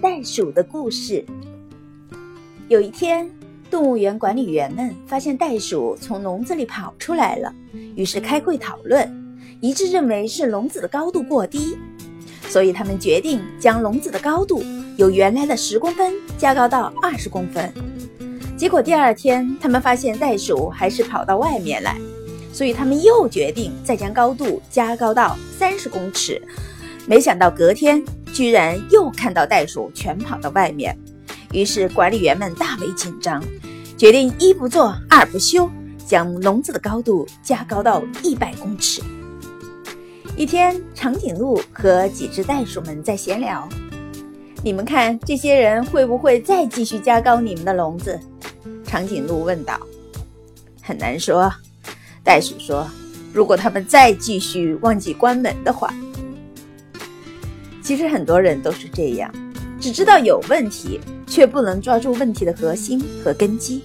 袋鼠的故事。有一天，动物园管理员们发现袋鼠从笼子里跑出来了，于是开会讨论，一致认为是笼子的高度过低，所以他们决定将笼子的高度由原来的十公分加高到二十公分。结果第二天，他们发现袋鼠还是跑到外面来，所以他们又决定再将高度加高到三十公尺。没想到隔天居然又看到袋鼠全跑到外面，于是管理员们大为紧张，决定一不做二不休，将笼子的高度加高到一百公尺。一天，长颈鹿和几只袋鼠们在闲聊：“你们看，这些人会不会再继续加高你们的笼子？”长颈鹿问道。“很难说。”袋鼠说，“如果他们再继续忘记关门的话。”其实很多人都是这样，只知道有问题，却不能抓住问题的核心和根基。